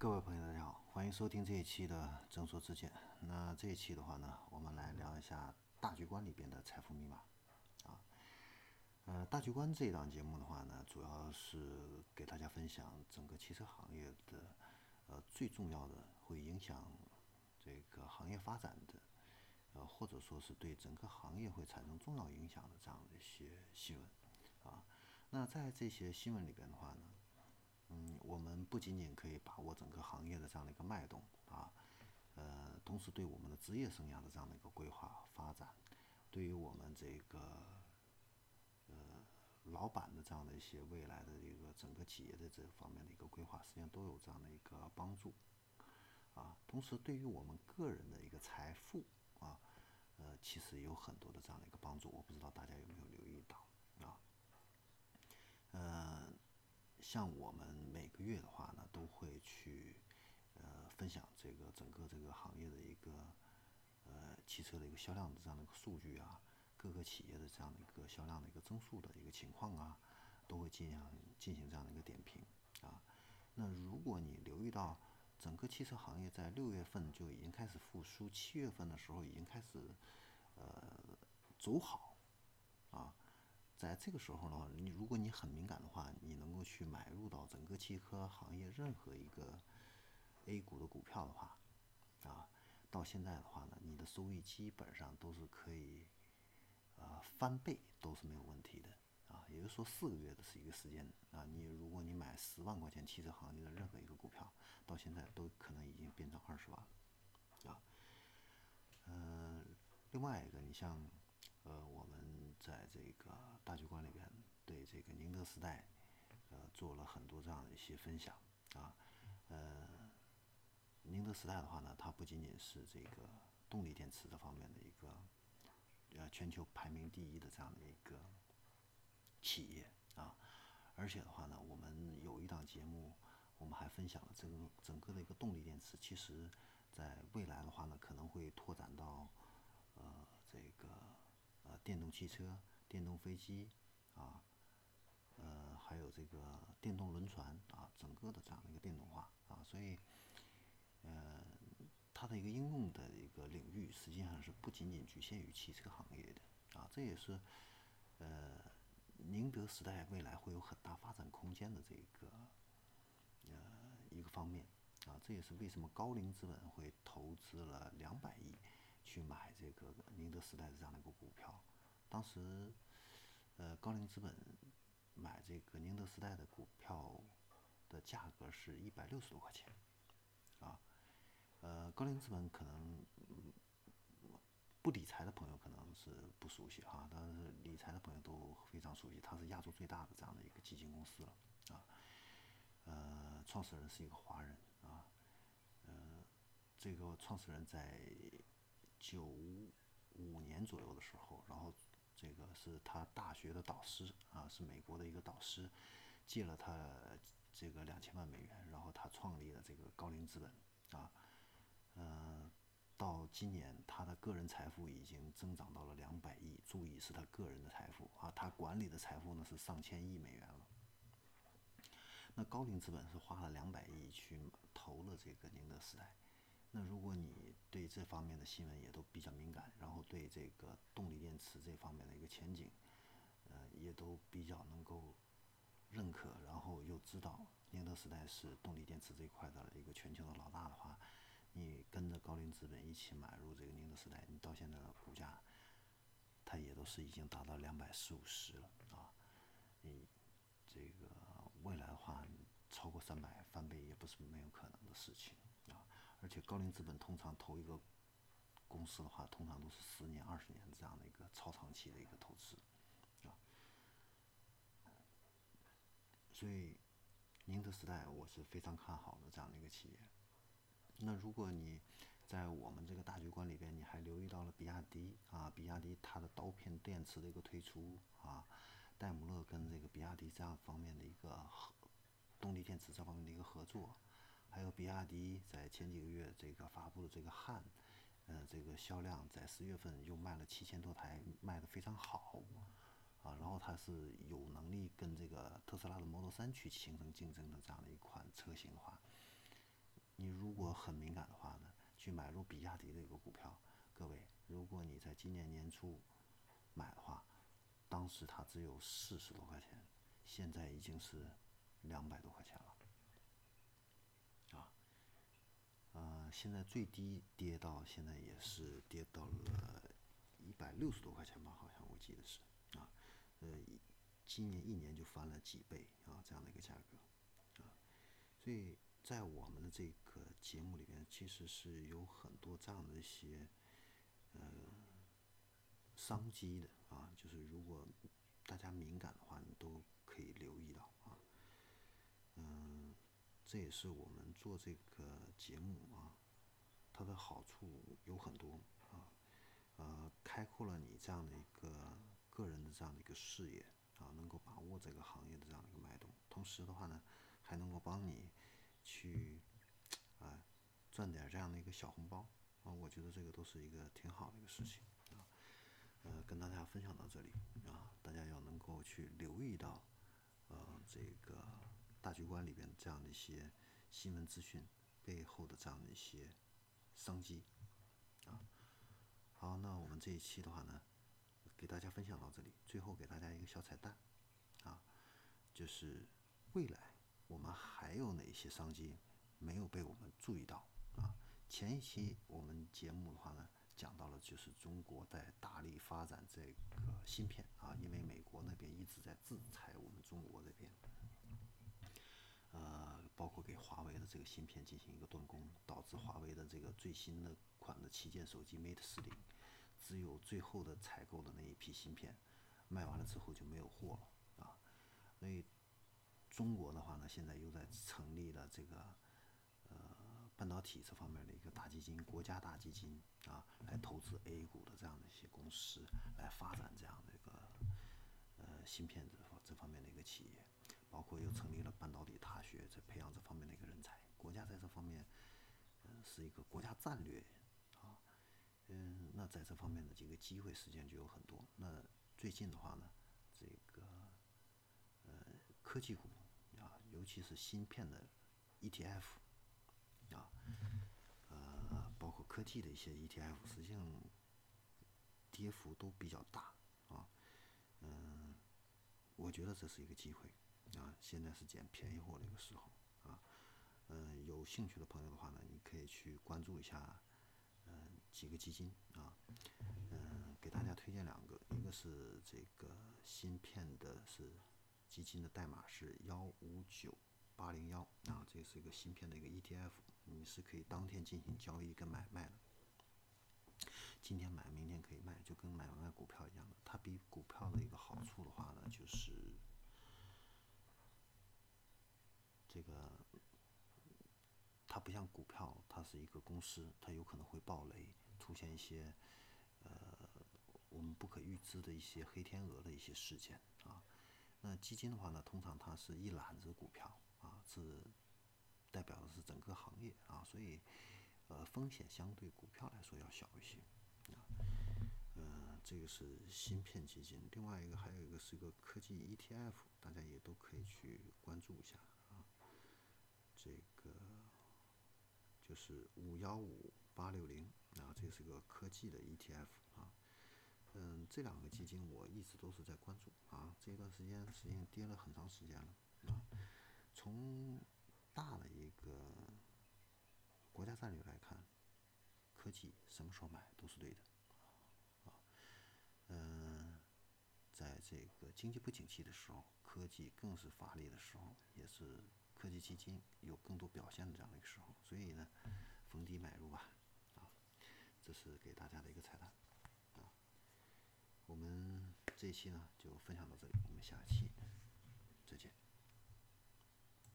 各位朋友，大家好，欢迎收听这一期的正说之见。那这一期的话呢，我们来聊一下大局观里边的财富密码啊。呃，大局观这一档节目的话呢，主要是给大家分享整个汽车行业的呃最重要的会影响这个行业发展的呃，或者说是对整个行业会产生重要影响的这样的一些新闻啊。那在这些新闻里边的话呢，嗯，我们不仅仅可以把握整个行业的这样的一个脉动啊，呃，同时对我们的职业生涯的这样的一个规划发展，对于我们这个呃老板的这样的一些未来的一个整个企业的这方面的一个规划，实际上都有这样的一个帮助啊。同时，对于我们个人的一个财富啊，呃，其实有很多的这样的一个帮助。我不知道大家有没有留意到啊？呃。像我们每个月的话呢，都会去呃分享这个整个这个行业的一个呃汽车的一个销量的这样的一个数据啊，各个企业的这样的一个销量的一个增速的一个情况啊，都会进行进行这样的一个点评啊。那如果你留意到整个汽车行业在六月份就已经开始复苏，七月份的时候已经开始呃走好。在这个时候呢，你如果你很敏感的话，你能够去买入到整个汽车行业任何一个 A 股的股票的话，啊，到现在的话呢，你的收益基本上都是可以，呃，翻倍都是没有问题的，啊，也就是说四个月的是一个时间，啊，你如果你买十万块钱汽车行业的任何一个股票，到现在都可能已经变成二十万了，啊，嗯，另外一个你像。呃，我们在这个大局观里边对这个宁德时代，呃，做了很多这样的一些分享啊。呃，宁德时代的话呢，它不仅仅是这个动力电池这方面的一个呃全球排名第一的这样的一个企业啊，而且的话呢，我们有一档节目，我们还分享了这个整个的一个动力电池，其实在未来的话呢，可能会拓展到。电动汽车、电动飞机啊，呃，还有这个电动轮船啊，整个的这样的一个电动化啊，所以，呃，它的一个应用的一个领域实际上是不仅仅局限于汽车行业的啊，这也是呃，宁德时代未来会有很大发展空间的这个呃一个方面啊，这也是为什么高瓴资本会投资了两百亿。去买这个宁德时代的这样的一个股票，当时，呃，高瓴资本买这个宁德时代的股票的价格是一百六十多块钱，啊，呃，高瓴资本可能不理财的朋友可能是不熟悉哈，但是理财的朋友都非常熟悉，它是亚洲最大的这样的一个基金公司了，啊，呃，创始人是一个华人啊，呃，这个创始人在。九五年左右的时候，然后这个是他大学的导师啊，是美国的一个导师，借了他这个两千万美元，然后他创立了这个高瓴资本啊，嗯，到今年他的个人财富已经增长到了两百亿，注意是他个人的财富啊，他管理的财富呢是上千亿美元了。那高瓴资本是花了两百亿去投了这个宁德时代。那如果你对这方面的新闻也都比较敏感，这方面的一个前景，呃，也都比较能够认可，然后又知道宁德时代是动力电池这一块的一个全球的老大的话，你跟着高瓴资本一起买入这个宁德时代，你到现在的股价，它也都是已经达到两百四五十了啊，你这个未来的话超过三百翻倍也不是没有可能的事情啊。而且高瓴资本通常投一个公司的话，通常都是十年、二十年这样的一个超长期的一个投资，啊，所以宁德时代我是非常看好的这样的一个企业。那如果你在我们这个大局观里边，你还留意到了比亚迪啊，比亚迪它的刀片电池的一个推出啊，戴姆勒跟这个比亚迪这样方面的一个合动力电池这方面的一个合作。还有比亚迪在前几个月这个发布的这个汉，呃，这个销量在十月份又卖了七千多台，卖的非常好，啊，然后它是有能力跟这个特斯拉的 Model 3去形成竞争的这样的一款车型的话，你如果很敏感的话呢，去买入比亚迪的一个股票，各位，如果你在今年年初买的话，当时它只有四十多块钱，现在已经是两百多块钱了。现在最低跌到现在也是跌到了一百六十多块钱吧，好像我记得是啊，呃，今年一年就翻了几倍啊，这样的一个价格啊，所以在我们的这个节目里边，其实是有很多这样的一些呃商机的啊，就是如果大家敏感的话，你都可以留意到啊，嗯。这也是我们做这个节目啊，它的好处有很多啊，呃，开阔了你这样的一个个人的这样的一个视野啊，能够把握这个行业的这样的一个脉动，同时的话呢，还能够帮你去啊赚点这样的一个小红包啊，我觉得这个都是一个挺好的一个事情啊，呃，跟大家分享到这里啊，大家要能够去留意到呃这个。大局观里边这样的一些新闻资讯背后的这样的一些商机啊，好，那我们这一期的话呢，给大家分享到这里。最后给大家一个小彩蛋啊，就是未来我们还有哪些商机没有被我们注意到啊？前一期我们节目的话呢，讲到了就是中国在大力发展这个芯片啊，因为美国那边一直在制裁我们中国这边。呃，包括给华为的这个芯片进行一个断供，导致华为的这个最新的款的旗舰手机 Mate 四零，只有最后的采购的那一批芯片卖完了之后就没有货了啊。所以中国的话呢，现在又在成立了这个呃半导体这方面的一个大基金，国家大基金啊，来投资 A 股的这样的一些公司，来发展这样的一个呃芯片这方这方面的一个企业。包括又成立了半导体大学，在培养这方面的一个人才。国家在这方面，嗯，是一个国家战略啊，嗯，那在这方面的这个机会实际上就有很多。那最近的话呢，这个呃科技股啊，尤其是芯片的 ETF 啊，呃，包括科技的一些 ETF，实际上跌幅都比较大啊，嗯，我觉得这是一个机会。啊，现在是捡便宜货的一个时候啊，嗯，有兴趣的朋友的话呢，你可以去关注一下，嗯，几个基金啊，嗯，给大家推荐两个，一个是这个芯片的，是基金的代码是幺五九八零幺啊，这是一个芯片的一个 ETF，你是可以当天进行交易跟买卖的，今天买，明天可以卖，就跟买卖股票一样的，它比股票的一个好处的话呢，就是。这个它不像股票，它是一个公司，它有可能会暴雷，出现一些呃我们不可预知的一些黑天鹅的一些事件啊。那基金的话呢，通常它是一揽子股票啊，是代表的是整个行业啊，所以呃风险相对股票来说要小一些啊。呃，这个是芯片基金，另外一个还有一个是一个科技 ETF，大家也都可以去关注一下。这个就是五幺五八六零啊，这是个科技的 ETF 啊，嗯，这两个基金我一直都是在关注啊，这段时间实际上跌了很长时间了啊。从大的一个国家战略来看，科技什么时候买都是对的啊，嗯，在这个经济不景气的时候，科技更是发力的时候，也是。科技基金有更多表现的这样的一个时候，所以呢，逢低买入吧，啊，这是给大家的一个彩蛋，啊，我们这一期呢就分享到这里，我们下期再见。